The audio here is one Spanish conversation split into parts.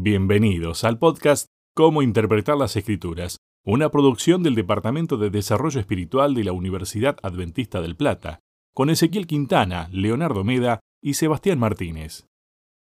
Bienvenidos al podcast Cómo Interpretar las Escrituras, una producción del Departamento de Desarrollo Espiritual de la Universidad Adventista del Plata, con Ezequiel Quintana, Leonardo Meda y Sebastián Martínez.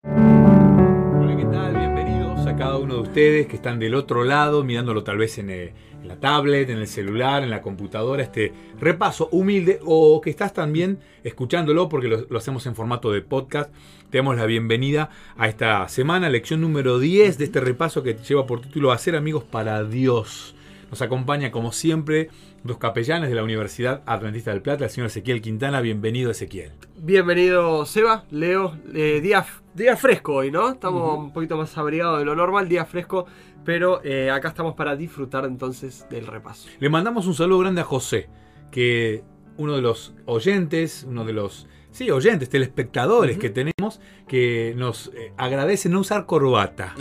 Hola, ¿qué tal? Bienvenidos a cada uno de ustedes que están del otro lado, mirándolo tal vez en, eh, la tablet, en el celular, en la computadora, este repaso humilde, o que estás también escuchándolo porque lo hacemos en formato de podcast. Te damos la bienvenida a esta semana, lección número 10 de este repaso que lleva por título Hacer amigos para Dios. Nos acompaña, como siempre, dos capellanes de la Universidad Adventista del Plata, el señor Ezequiel Quintana. Bienvenido, Ezequiel. Bienvenido, Seba, Leo. Eh, día, día fresco hoy, ¿no? Estamos un poquito más abrigados de lo normal, día fresco, pero eh, acá estamos para disfrutar entonces del repaso. Le mandamos un saludo grande a José, que uno de los oyentes, uno de los, sí, oyentes, telespectadores que tenemos, que nos eh, agradece no usar corbata.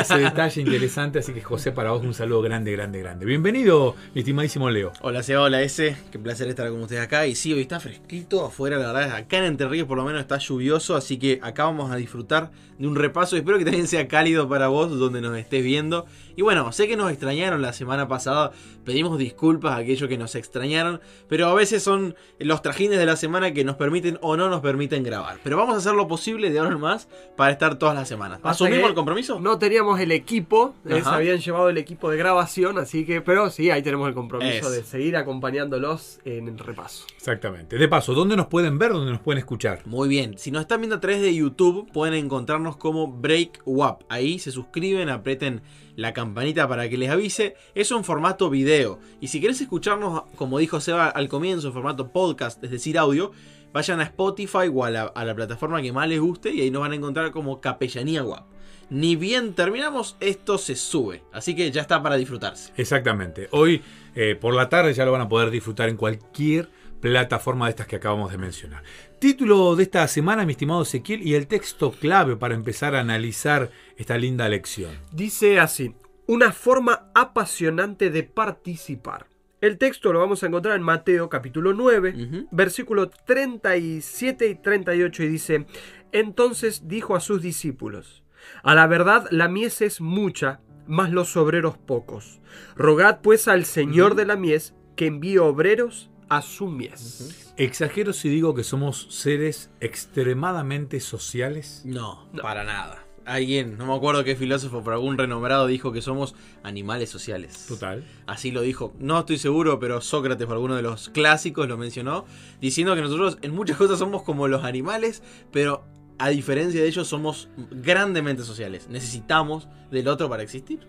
Ese detalle interesante, así que José, para vos un saludo grande, grande, grande. Bienvenido, mi estimadísimo Leo. Hola Seba, hola S, qué placer estar con ustedes acá. Y sí, hoy está fresquito afuera, la verdad, acá en Entre Ríos por lo menos está lluvioso, así que acá vamos a disfrutar de un repaso. Espero que también sea cálido para vos donde nos estés viendo. Y bueno, sé que nos extrañaron la semana pasada, pedimos disculpas a aquellos que nos extrañaron, pero a veces son los trajines de la semana que nos permiten o no nos permiten grabar. Pero vamos a hacer lo posible de ahora en más para estar todas las semanas. ¿Asumimos el compromiso? No teníamos el equipo, eh, se Ajá. habían llevado el equipo de grabación, así que, pero sí, ahí tenemos el compromiso Es. de seguir acompañándolos en el repaso. Exactamente. De paso, ¿dónde nos pueden ver? ¿Dónde nos pueden escuchar? Muy bien, si nos están viendo a través de YouTube pueden encontrarnos como Break WAP. Ahí se suscriben, aprieten la campanita para que les avise. Es un formato video. Y si querés escucharnos, como dijo Seba al comienzo, en formato podcast, es decir, audio, vayan a Spotify o a la, plataforma que más les guste y ahí nos van a encontrar como Capellanía WAP. Ni bien terminamos, esto se sube. Así que ya está para disfrutarse. Exactamente. Hoy eh, por la tarde ya lo van a poder disfrutar en cualquier plataforma de estas que acabamos de mencionar. Título de esta semana, mi estimado Ezequiel, y el texto clave para empezar a analizar esta linda lección. Dice así, una forma apasionante de participar. El texto lo vamos a encontrar en Mateo capítulo 9, Ujú. versículo 37 y 38 y dice, entonces dijo a sus discípulos, a la verdad la mies es mucha, mas los obreros pocos. Rogad pues al Señor de la mies que envíe obreros a su mies. ¿Exagero si digo que somos seres extremadamente sociales? No, para nada. Alguien, no me acuerdo qué filósofo, pero algún renombrado dijo que somos animales sociales. Total. Así lo dijo. No estoy seguro, pero Sócrates, por alguno de los clásicos, lo mencionó, diciendo que nosotros en muchas cosas somos como los animales, pero a diferencia de ellos somos grandemente sociales. Necesitamos del otro para existir.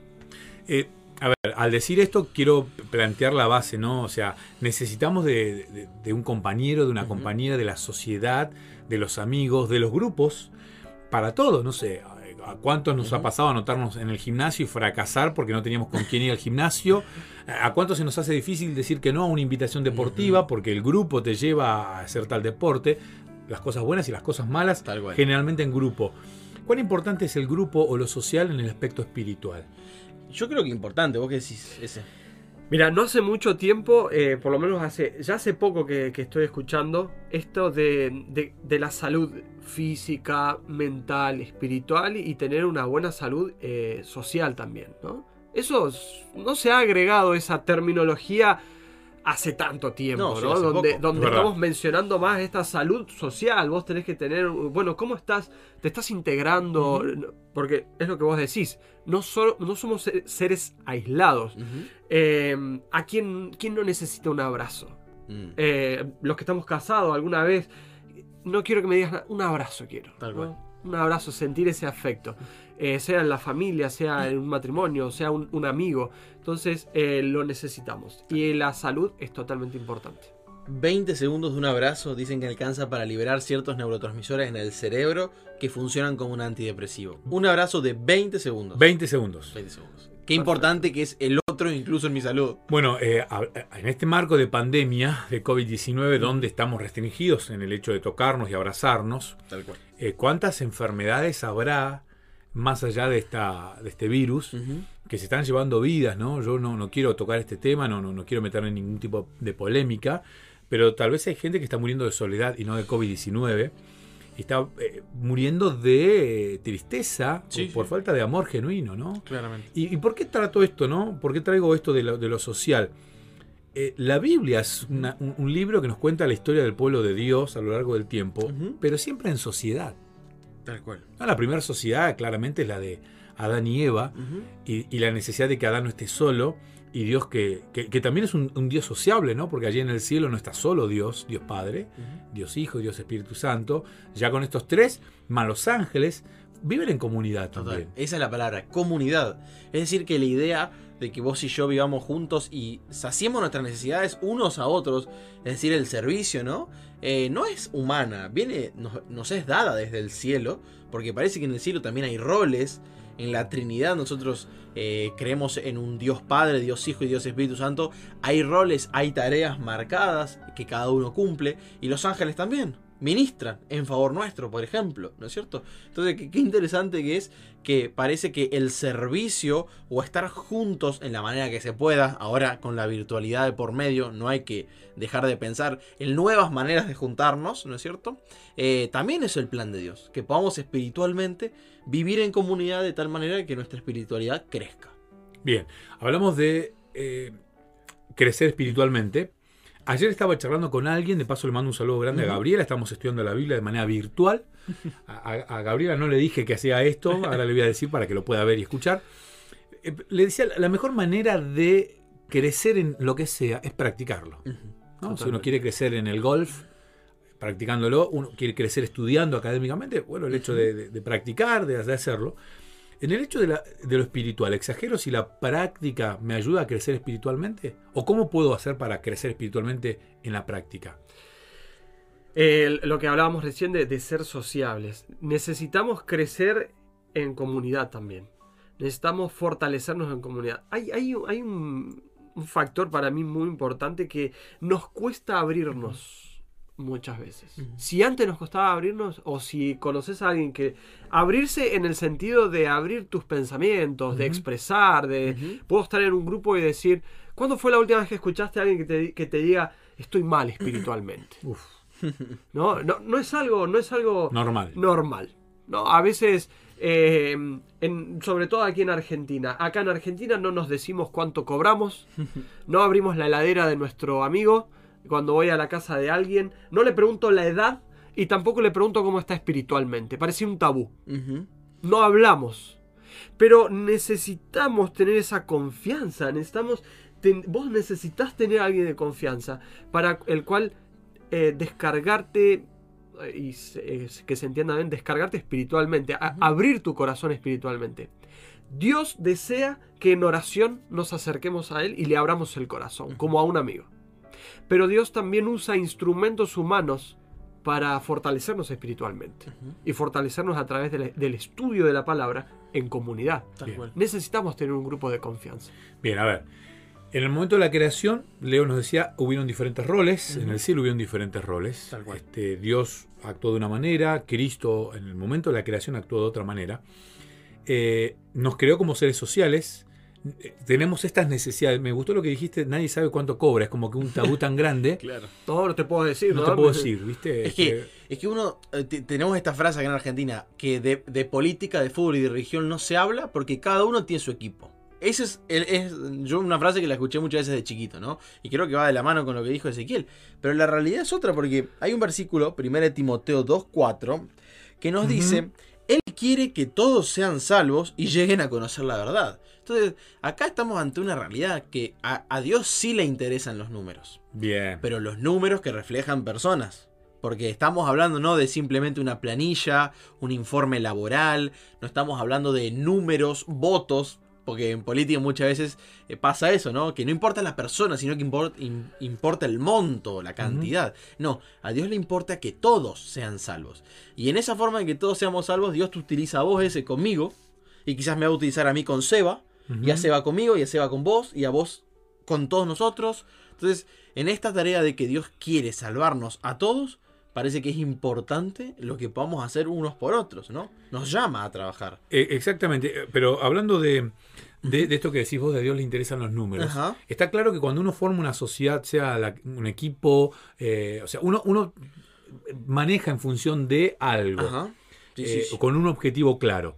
Eh, a ver, al decir esto quiero plantear la base, ¿no? O sea, necesitamos de, de- de un compañero, de una Ujú. compañera, de la sociedad, de los amigos, de los grupos, para todo, no sé. ¿A cuántos nos ha pasado anotarnos en el gimnasio y fracasar porque no teníamos con quién ir al gimnasio? ¿A cuántos se nos hace difícil decir que no a una invitación deportiva porque el grupo te lleva a hacer tal deporte? Las cosas buenas y las cosas malas, Tal cual. generalmente en grupo. ¿Cuán importante es el grupo o lo social en el aspecto espiritual? Yo creo que importante, vos qué decís ese. Mira, no hace mucho tiempo, eh, por lo menos hace, ya hace poco que, estoy escuchando esto de, de- la salud física, mental, espiritual y tener una buena salud eh, social también, ¿no? Eso no se ha agregado esa terminología hace tanto tiempo, No, ¿no? sí, hace donde estamos mencionando más esta salud social, vos tenés que tener, bueno, ¿cómo estás? ¿Te estás integrando? Porque es lo que vos decís, no, solo, no somos se- seres aislados. Eh, ¿A quién, quién no necesita un abrazo? Mm. Eh, los que estamos casados alguna vez, no quiero que me digas nada, un abrazo quiero. Tal ¿no? cual. Un abrazo, sentir ese afecto. Eh, sea en la familia, sea en un matrimonio, sea un, un amigo. Entonces eh, lo necesitamos. Y la salud es totalmente importante. 20 segundos de un abrazo dicen que alcanza para liberar ciertos neurotransmisores en el cerebro que funcionan como un antidepresivo. Un abrazo de 20 segundos. 20 segundos. 20 segundos. Qué importante que es el otro incluso en mi salud. Bueno, eh, a- a- en este marco de pandemia de COVID-19, donde estamos restringidos en el hecho de tocarnos y abrazarnos, Tal cual. eh, ¿cuántas enfermedades habrá más allá de, esta, de este virus Ujú. que se están llevando vidas? ¿no? Yo no, no quiero tocar este tema, no, no, no quiero meterme en ningún tipo de polémica, pero tal vez hay gente que está muriendo de soledad y no de COVID-19. y está eh, muriendo de eh, tristeza Sí, por, por sí. falta de amor genuino, ¿no? Claramente. ¿Y, y por qué trato esto, no? ¿Por qué traigo esto de lo, de lo social? Eh, la Biblia es una- un, un libro que nos cuenta la historia del pueblo de Dios a lo largo del tiempo, Ujú. pero siempre en sociedad. Tal cual. ¿no? La primera sociedad claramente es la de Adán y Eva y, y la necesidad de que Adán no esté solo y Dios que, que- que también es un, un Dios sociable, ¿no? Porque allí en el cielo no está solo Dios, Dios Padre. Dios Hijo, Dios Espíritu Santo. Ya con estos tres, más los ángeles, viven en comunidad Total. también. Esa es la palabra, comunidad. Es decir, que la idea de que vos y yo vivamos juntos y saciemos nuestras necesidades unos a otros, es decir, el servicio, ¿no? Eh, no es humana, viene, nos, nos es dada desde el cielo, porque parece que en el cielo también hay roles. En la Trinidad nosotros eh, creemos en un Dios Padre, Dios Hijo y Dios Espíritu Santo. Hay roles, hay tareas marcadas que cada uno cumple. Y los ángeles también ministran en favor nuestro, por ejemplo, ¿no es cierto? Entonces, qué, qué interesante que es que parece que el servicio o estar juntos en la manera que se pueda, ahora con la virtualidad de por medio, no hay que dejar de pensar en nuevas maneras de juntarnos, ¿no es cierto? Eh, también es el plan de Dios, que podamos espiritualmente vivir en comunidad de tal manera que nuestra espiritualidad crezca. Bien, hablamos de eh, crecer espiritualmente. Ayer estaba charlando con alguien, de paso le mando un saludo grande a. Gabriela, estamos estudiando la Biblia de manera virtual. A, Gabriela no le dije que hacía esto, ahora le voy a decir para que lo pueda ver y escuchar. Eh, le decía, la mejor manera de crecer en lo que sea es practicarlo. ¿no? Si uno quiere crecer en el golf, practicándolo, uno quiere crecer estudiando académicamente, bueno, el hecho de, de- de practicar, de, de hacerlo. En el hecho de, lo espiritual, ¿exagero si la práctica me ayuda a crecer espiritualmente? ¿O cómo puedo hacer para crecer espiritualmente en la práctica? Lo que hablábamos recién de, ser sociables. Necesitamos crecer en comunidad también. Necesitamos fortalecernos en comunidad. Hay, hay, un- hay un, un factor para mí muy importante que nos cuesta abrirnos muchas veces. Si antes nos costaba abrirnos o si conoces a alguien que... Abrirse en el sentido de abrir tus pensamientos, de expresar, de... Puedo estar en un grupo y decir, ¿cuándo fue la última vez que escuchaste a alguien que te, que te diga, estoy mal espiritualmente? Uf, ¿no? No, no es algo, no es algo normal. normal. ¿no? A veces, eh, en- sobre todo aquí en Argentina, acá en Argentina no nos decimos cuánto cobramos, no abrimos la heladera de nuestro amigo cuando voy a la casa de alguien, no le pregunto la edad y tampoco le pregunto cómo está espiritualmente, parece un tabú. No hablamos. Pero necesitamos tener esa confianza. Necesitamos. ten- vos necesitas tener a alguien de confianza para el cual eh, descargarte. eh, Y se- que se entienda bien, descargarte espiritualmente, a- abrir tu corazón espiritualmente. Dios desea que en oración nos acerquemos a Él y le abramos el corazón, como a un amigo. Pero Dios también usa instrumentos humanos para fortalecernos espiritualmente y fortalecernos a través del, del estudio de la palabra en comunidad. Tal Bien. cual. Necesitamos tener un grupo de confianza. Bien, a ver. En el momento de la creación, Leo nos decía, hubieron diferentes roles, en el cielo hubieron diferentes roles. Tal cual. Este, Dios actuó de una manera, Cristo en el momento de la creación actuó de otra manera. Eh, nos creó como seres sociales. Tenemos estas necesidades. Me gustó lo que dijiste, nadie sabe cuánto cobra, es como que un tabú tan grande. Claro. No, no te puedo decir. No te puedo decir, ¿viste? Es que, es que uno, eh, te- tenemos esta frase acá en Argentina, que de, de política, de fútbol y de religión no se habla porque cada uno tiene su equipo. Esa es, el- es yo una frase que la escuché muchas veces de chiquito, ¿no? Y creo que va de la mano con lo que dijo Ezequiel. Pero la realidad es otra porque hay un versículo, 1 Timoteo 2.4, que nos dice, Él quiere que todos sean salvos y lleguen a conocer la verdad. Entonces, acá estamos ante una realidad que a, a Dios sí le interesan los números Bien. pero los números que reflejan personas. Porque estamos hablando no de simplemente una planilla, un informe laboral, no estamos hablando de números, votos, porque en política muchas veces eh, pasa eso, ¿no? Que no importa la persona, sino que import- im- importa el monto, la cantidad. No, a Dios le importa que todos sean salvos. Y en esa forma de que todos seamos salvos, Dios te utiliza a vos ese conmigo, y quizás me va a utilizar a mí con Seba, y a Ujú. Seba conmigo, y a Seba con vos, y a vos con todos nosotros. Entonces, en esta tarea de que Dios quiere salvarnos a todos, parece que es importante lo que podamos hacer unos por otros, ¿no? Nos llama a trabajar. Eh, exactamente, eh, pero hablando de, de- de esto que decís vos, de Dios le interesan los números. Ajá. Está claro que cuando uno forma una sociedad, sea la- un equipo, eh, o sea, uno, uno maneja en función de algo. Sí, eh, sí, sí. con un objetivo claro.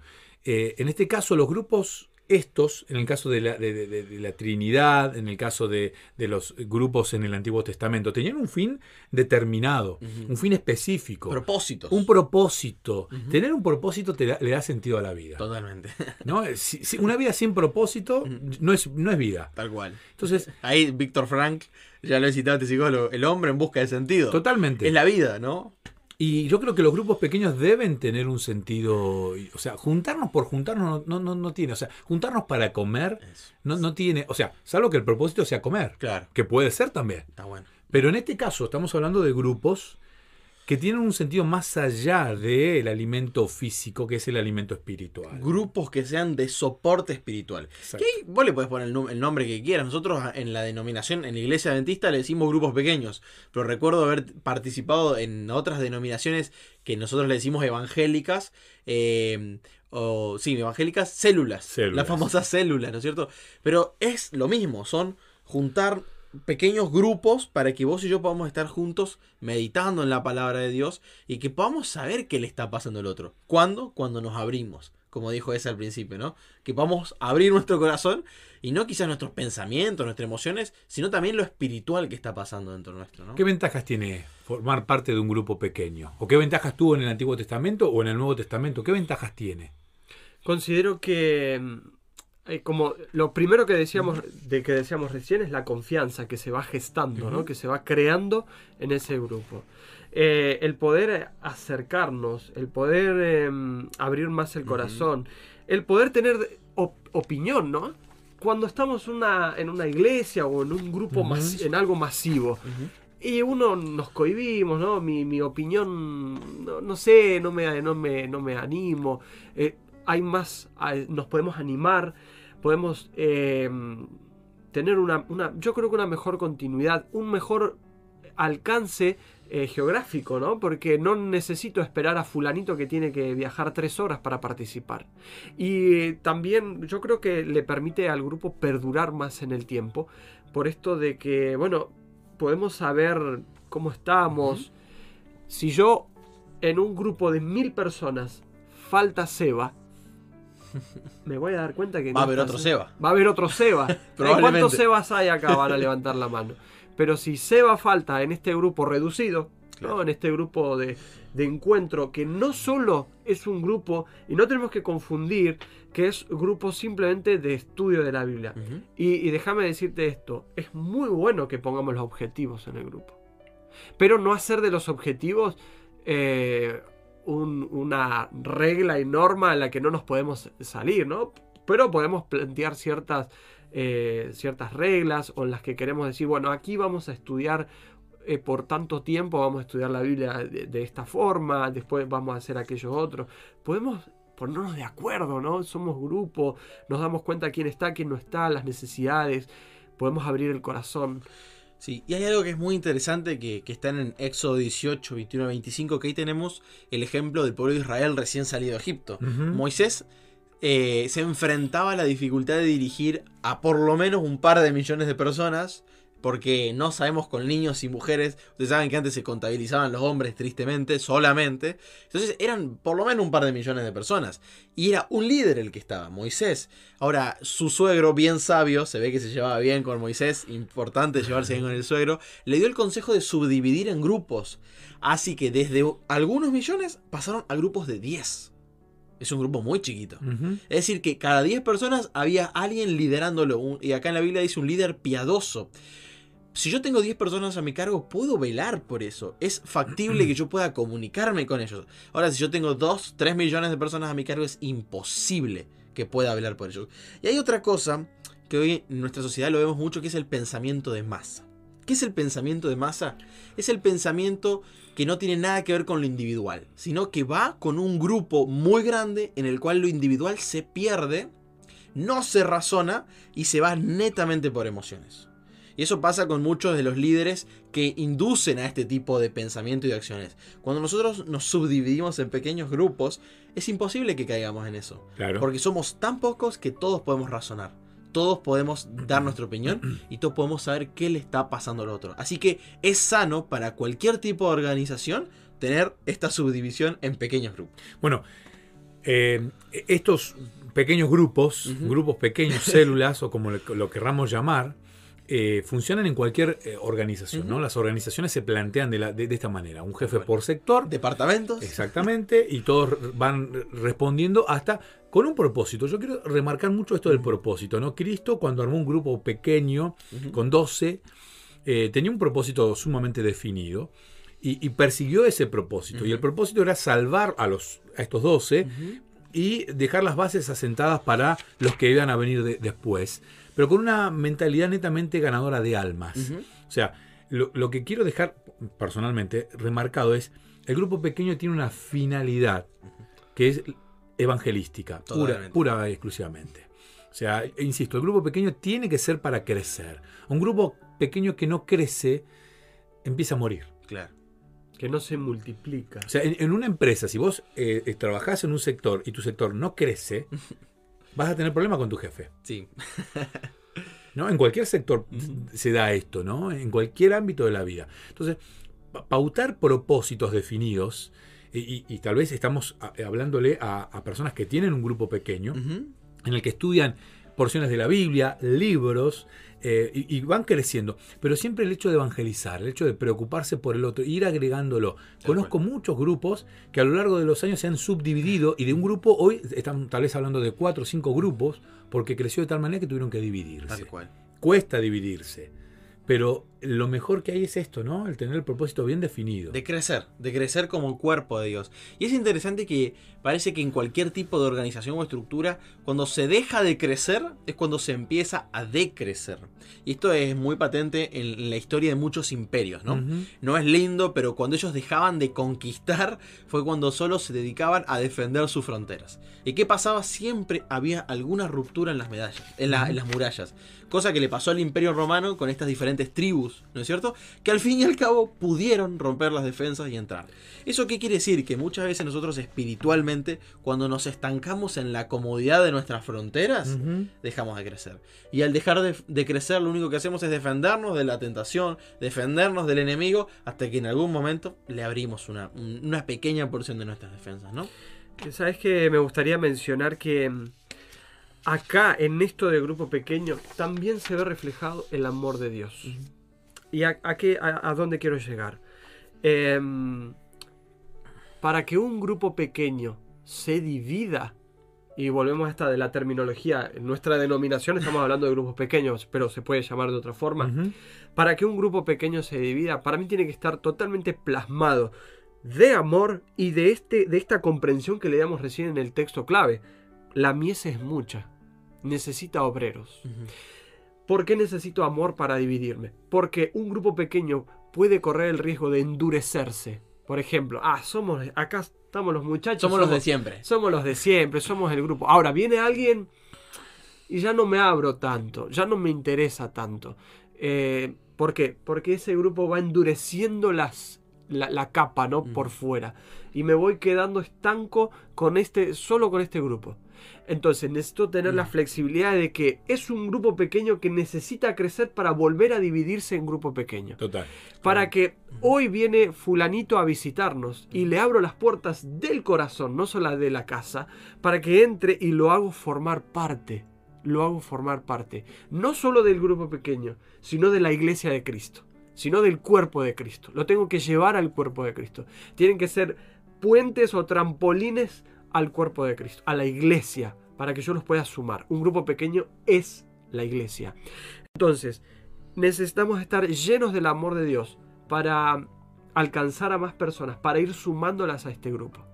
En este caso, los grupos estos, en el caso de la, de- de- de- la Trinidad, en el caso de, los grupos en el Antiguo Testamento, tenían un fin determinado, un fin específico, Propósitos. un propósito. Tener un propósito te da- le da sentido a la vida. Totalmente. ¿no? Si- si una vida sin propósito no es, no es vida. Tal cual. Entonces, Ahí Víctor Frank, ya lo he citado este psicólogo, el hombre en busca de sentido. totalmente. Es la vida, ¿no? Y yo creo que los grupos pequeños deben tener un sentido. O sea, juntarnos por juntarnos no, no, no tiene. O sea, juntarnos para comer Eso. no, no tiene. O sea, salvo que el propósito sea comer. Claro. Que puede ser también. Está bueno. Pero en este caso estamos hablando de grupos que tienen un sentido más allá del alimento físico, que es el alimento espiritual. Grupos que sean de soporte espiritual. Que vos le podés poner el, nombre que quieras. Nosotros en la denominación, en la iglesia adventista, le decimos grupos pequeños. Pero recuerdo haber participado en otras denominaciones que nosotros le decimos evangélicas. eh, o sí, evangélicas, células. Células. Las famosas células, ¿no es cierto? Pero es lo mismo, son juntar pequeños grupos para que vos y yo podamos estar juntos meditando en la palabra de Dios y que podamos saber qué le está pasando al otro. ¿Cuándo? Cuando nos abrimos, como dijo ese al principio, ¿no? Que podamos abrir nuestro corazón y no quizás nuestros pensamientos, nuestras emociones, sino también lo espiritual que está pasando dentro nuestro, ¿no? ¿Qué ventajas tiene formar parte de un grupo pequeño? ¿O qué ventajas tuvo en el Antiguo Testamento o en el Nuevo Testamento? ¿Qué ventajas tiene? Considero que mm, eh, como lo primero que decíamos de que decíamos recién es la confianza que se va gestando, ¿no? Ujú. que se va creando en ese grupo. Eh, el poder acercarnos, el poder eh, abrir más el Ujú. corazón, el poder tener op- opinión, ¿no? Cuando estamos una, en una iglesia o en un grupo, Ujú. masi- en algo masivo, y uno nos cohibimos, ¿no? Mi, mi opinión, no, no sé, no me, no me, no me animo. Eh, hay más, hay- nos podemos animar, podemos eh, tener una, una, yo creo que una mejor continuidad, un mejor alcance eh, geográfico, ¿no? Porque no necesito esperar a fulanito que tiene que viajar tres horas para participar. Y eh, también yo creo que le permite al grupo perdurar más en el tiempo, por esto de que, bueno, podemos saber cómo estamos. Si yo en un grupo de mil personas falta Seba, me voy a dar cuenta que Va a haber otro Seba. Seba. Va a haber otro Seba. Eh. ¿Cuántos Sebas hay acá? Van a levantar la mano. Pero si Seba falta en este grupo reducido, ¿no? En este grupo de, de encuentro, que no solo es un grupo, y no tenemos que confundir que es grupo simplemente de estudio de la Biblia. Y déjame decirte esto, es muy bueno que pongamos los objetivos en el grupo. Pero no hacer de los objetivos eh, un- una regla y norma en la que no nos podemos salir, ¿no? Pero podemos plantear ciertas, eh, ciertas reglas o en las que queremos decir, bueno, aquí vamos a estudiar eh, por tanto tiempo, vamos a estudiar la Biblia de, esta forma, después vamos a hacer aquello otro. Podemos ponernos de acuerdo, ¿no? Somos grupo, nos damos cuenta quién está, quién no está, las necesidades, podemos abrir el corazón. Sí, y hay algo que es muy interesante que, que está en Éxodo 18, 21, 25, que ahí tenemos el ejemplo del pueblo de Israel recién salido de Egipto. Moisés eh, se enfrentaba a la dificultad de dirigir a por lo menos un par de millones de personas, porque no sabemos con niños y mujeres, ustedes saben que antes se contabilizaban los hombres tristemente, solamente, entonces eran por lo menos un par de millones de personas, y era un líder el que estaba, Moisés. Ahora, su suegro, bien sabio, se ve que se llevaba bien con Moisés, importante llevarse bien con el suegro, le dio el consejo de subdividir en grupos, así que desde algunos millones pasaron a grupos de 10. Es un grupo muy chiquito. Es decir, que cada 10 personas había alguien liderándolo. y acá en la Biblia dice un líder piadoso. Si yo tengo 10 personas a mi cargo, puedo velar por eso. Es factible que yo pueda comunicarme con ellos. Ahora, si yo tengo 2, 3 millones de personas a mi cargo, es imposible que pueda velar por ellos. Y hay otra cosa que hoy en nuestra sociedad lo vemos mucho, que es el pensamiento de masa. ¿Qué es el pensamiento de masa? Es el pensamiento que no tiene nada que ver con lo individual, sino que va con un grupo muy grande en el cual lo individual se pierde, no se razona y se va netamente por emociones. Y eso pasa con muchos de los líderes que inducen a este tipo de pensamiento y de acciones. Cuando nosotros nos subdividimos en pequeños grupos, es imposible que caigamos en eso. Claro. Porque somos tan pocos que todos podemos razonar. Todos podemos dar nuestra opinión y todos podemos saber qué le está pasando al otro. Así que es sano para cualquier tipo de organización tener esta subdivisión en pequeños grupos. Bueno, eh, estos pequeños grupos, grupos pequeños, células o como lo, lo querramos llamar, eh, funcionan en cualquier eh, organización. ¿no? Las organizaciones se plantean de, la- de- de esta manera. Un jefe por sector, Departamentos. exactamente, y todos van respondiendo hasta con un propósito. Yo quiero remarcar mucho esto del propósito. ¿no? Cristo cuando armó un grupo pequeño, con 12, eh, tenía un propósito sumamente definido. Y, y persiguió ese propósito. Y el propósito era salvar a, los, a estos 12 Ujú. y dejar las bases asentadas para los que iban a venir de- después, pero con una mentalidad netamente ganadora de almas. O sea, lo, lo que quiero dejar personalmente remarcado es, el grupo pequeño tiene una finalidad que es evangelística, pura, Totalmente. pura y exclusivamente. O sea, insisto, el grupo pequeño tiene que ser para crecer. Un grupo pequeño que no crece empieza a morir. Claro. Que no se multiplica. O sea, en, en una empresa, si vos eh, eh, trabajás en un sector y tu sector no crece, vas a tener problemas con tu jefe. Sí. ¿no? En cualquier sector se da esto, ¿no? En cualquier ámbito de la vida. Entonces, pa- pautar propósitos definidos, y, y- y tal vez estamos a- hablándole a, a personas que tienen un grupo pequeño, en el que estudian porciones de la Biblia, libros, eh, y, y van creciendo. Pero siempre el hecho de evangelizar, el hecho de preocuparse por el otro, ir agregándolo. Conozco muchos grupos que a lo largo de los años se han subdividido y de un grupo hoy están tal vez hablando de cuatro o cinco grupos porque creció de tal manera que tuvieron que dividirse Tal cual. cuesta dividirse. Pero lo mejor que hay es esto, ¿no? El tener el propósito bien definido. De crecer, de crecer como cuerpo de Dios. Y es interesante que parece que en cualquier tipo de organización o estructura, cuando se deja de crecer, es cuando se empieza a decrecer. Y esto es muy patente en, la historia de muchos imperios, ¿no? No es lindo, pero cuando ellos dejaban de conquistar fue cuando solo se dedicaban a defender sus fronteras. ¿Y qué pasaba? Siempre había alguna ruptura en las medallas, en, la- Ujú. en las murallas. Cosa que le pasó al Imperio Romano con estas diferentes tribus, ¿no es cierto? Que al fin y al cabo pudieron romper las defensas y entrar. ¿Eso qué quiere decir? Que muchas veces nosotros espiritualmente, cuando nos estancamos en la comodidad de nuestras fronteras, dejamos de crecer. Y al dejar de, de crecer, lo único que hacemos es defendernos de la tentación, defendernos del enemigo, hasta que en algún momento le abrimos una, un- una pequeña porción de nuestras defensas, ¿no? Sabes que me gustaría mencionar que mm, acá en esto de grupo pequeño también se ve reflejado el amor de Dios. ¿Y a, a qué, a, a dónde quiero llegar? Em, para que un grupo pequeño se divida, y volvemos a esta de la terminología, en nuestra denominación estamos hablando de grupos pequeños, pero se puede llamar de otra forma. Para que un grupo pequeño se divida, para mí tiene que estar totalmente plasmado de amor y de, este, de esta comprensión que le damos recién en el texto clave. La mies es mucha, necesita obreros. ¿Por qué necesito amor para dividirme? Porque un grupo pequeño puede correr el riesgo de endurecerse. Por ejemplo, ah, somos, acá estamos los muchachos. Somos los de siempre. Somos los de siempre, somos el grupo. Ahora viene alguien y ya no me abro tanto, ya no me interesa tanto. Eh, ¿Por qué? Porque ese grupo va endureciendo las, la, la capa, ¿no? Mm. Por fuera. Y me voy quedando estanco con este, solo con este grupo. Entonces necesito tener la Mm. flexibilidad de que es un grupo pequeño que necesita crecer para volver a dividirse en grupo pequeño. Total. Para que hoy viene fulanito a visitarnos y le abro las puertas del corazón, no solo de la casa, para que entre y lo hago formar parte. Lo hago formar parte. No solo del grupo pequeño, sino de la iglesia de Cristo. Sino del cuerpo de Cristo. Lo tengo que llevar al cuerpo de Cristo. Tienen que ser puentes o trampolines al cuerpo de Cristo, a la iglesia, para que yo los pueda sumar. Un grupo pequeño es la iglesia. Entonces, necesitamos estar llenos del amor de Dios para alcanzar a más personas, para ir sumándolas a este grupo,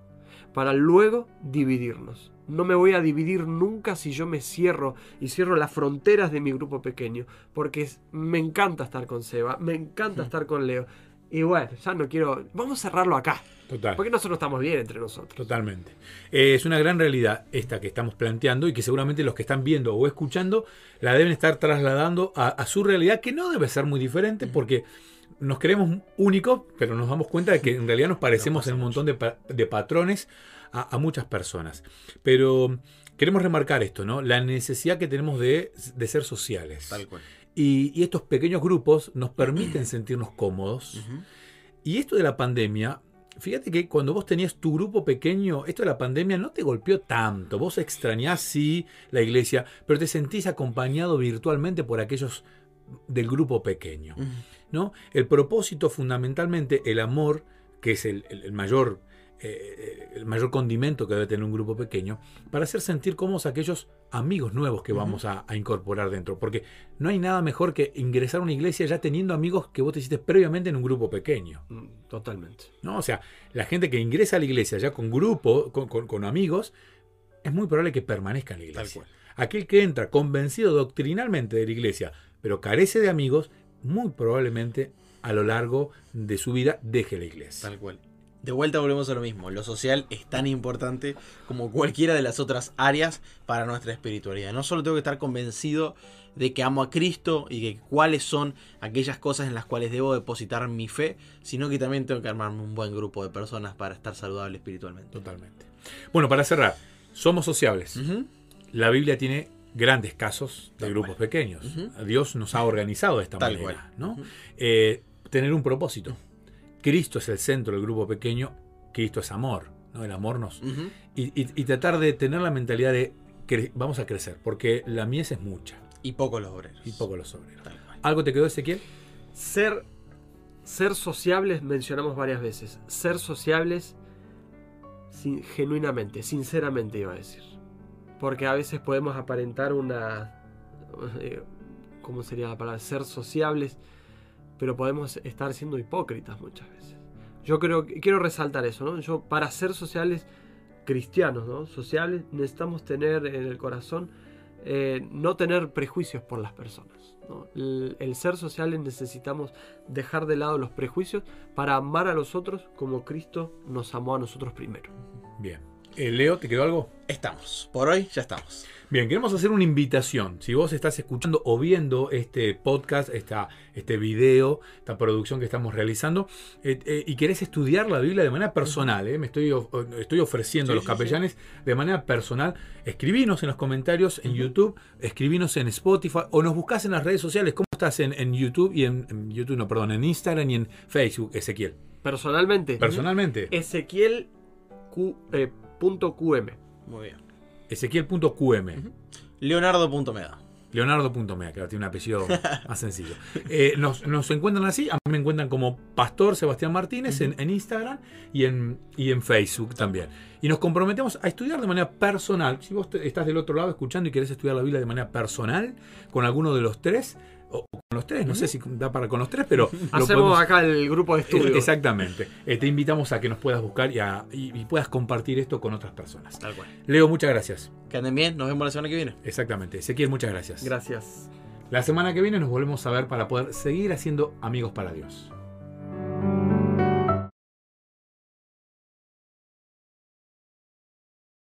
para luego dividirnos. No me voy a dividir nunca si yo me cierro y cierro las fronteras de mi grupo pequeño, porque me encanta estar con Seba, me encanta estar con Leo. Y bueno, ya no quiero... Vamos a cerrarlo acá, Total. porque nosotros estamos bien entre nosotros. Totalmente. Eh, es una gran realidad esta que estamos planteando y que seguramente los que están viendo o escuchando la deben estar trasladando a, a su realidad, que no debe ser muy diferente porque nos creemos únicos, pero nos damos cuenta de que en realidad nos parecemos en un montón de, pa- de patrones a, a muchas personas. Pero queremos remarcar esto, ¿no? La necesidad que tenemos de, de ser sociales. Tal cual. Y, y estos pequeños grupos nos permiten sentirnos cómodos. Y esto de la pandemia fíjate que cuando vos tenías tu grupo pequeño, esto de la pandemia no te golpeó tanto. Vos extrañás, sí, la iglesia, pero te sentís acompañado virtualmente por aquellos del grupo pequeño. ¿no? El propósito, fundamentalmente, el amor, que es el- el mayor, eh, el mayor condimento que debe tener un grupo pequeño, para hacer sentir cómodos a aquellos amigos nuevos que vamos a, a incorporar dentro. Porque no hay nada mejor que ingresar a una iglesia ya teniendo amigos que vos te hiciste previamente en un grupo pequeño. Mm, Totalmente. ¿no? O sea, la gente que ingresa a la iglesia ya con grupo, con, con- con amigos, es muy probable que permanezca en la Tal iglesia. cual. Aquel que entra convencido doctrinalmente de la iglesia, pero carece de amigos, muy probablemente a lo largo de su vida deje la iglesia. Tal cual. De vuelta volvemos a lo mismo. Lo social es tan importante como cualquiera de las otras áreas para nuestra espiritualidad. No solo tengo que estar convencido de que amo a Cristo y que cuáles son aquellas cosas en las cuales debo depositar mi fe, sino que también tengo que armarme un buen grupo de personas para estar saludable espiritualmente. Totalmente. Bueno, para cerrar, somos sociables. La Biblia tiene grandes casos de Tal grupos cual. pequeños. Dios nos ha organizado de esta Tal manera. ¿no? Eh, tener un propósito. Cristo es el centro del grupo pequeño, Cristo es amor. ¿no? El amor nos, y, y- y tratar de tener la mentalidad de que vamos a crecer, porque la mies es mucha Y poco los obreros. y poco los obreros. ¿Algo te quedó, Ezequiel? Ser, ser sociables, mencionamos varias veces. Ser sociables sin- genuinamente, sinceramente iba a decir. Porque a veces podemos aparentar una... eh, ¿Cómo sería la palabra? Ser sociables, pero podemos estar siendo hipócritas muchas veces. Yo creo quiero resaltar eso, ¿no? Yo para ser sociables cristianos, ¿no? Sociables necesitamos tener en el corazón eh, no tener prejuicios por las personas. ¿no? El, el ser sociales necesitamos dejar de lado los prejuicios para amar a los otros como Cristo nos amó a nosotros primero. Bien. Eh, Leo, ¿te quedó algo? Estamos. Por hoy ya estamos. Bien, queremos hacer una invitación. Si vos estás escuchando o viendo este podcast, esta, este video, esta producción que estamos realizando, eh, eh, y querés estudiar la Biblia de manera personal, eh, me estoy, of- estoy ofreciendo a los sí, capellanes de manera personal, escribinos en los comentarios en YouTube, escribinos en Spotify o nos buscás en las redes sociales. ¿Cómo estás en, en YouTube y en, en YouTube, no, perdón, en Instagram y en Facebook, Ezequiel? Personalmente, Personalmente, Ezequiel Q- eh, punto QM. Muy bien. Ezequiel.qm. Leonardo.meda. Leonardo.mea, que tiene un apellido más sencillo. Eh, nos, nos encuentran así, a mí me encuentran como Pastor Sebastián Martínez en, en Instagram y en, y en Facebook también. Y nos comprometemos a estudiar de manera personal. Si vos te- estás del otro lado escuchando y querés estudiar la Biblia de manera personal, con alguno de los tres, o con los tres, no sé si da para con los tres, pero lo Hacemos podemos- acá el grupo de estudio. Exactamente. Eh, te invitamos a que nos puedas buscar y, a- y- y puedas compartir esto con otras personas. Tal cual. Leo, muchas gracias. Que anden bien. Nos vemos la semana que viene. Exactamente. Ezequiel, muchas gracias. Gracias. La semana que viene nos volvemos a ver para poder seguir haciendo amigos para Dios.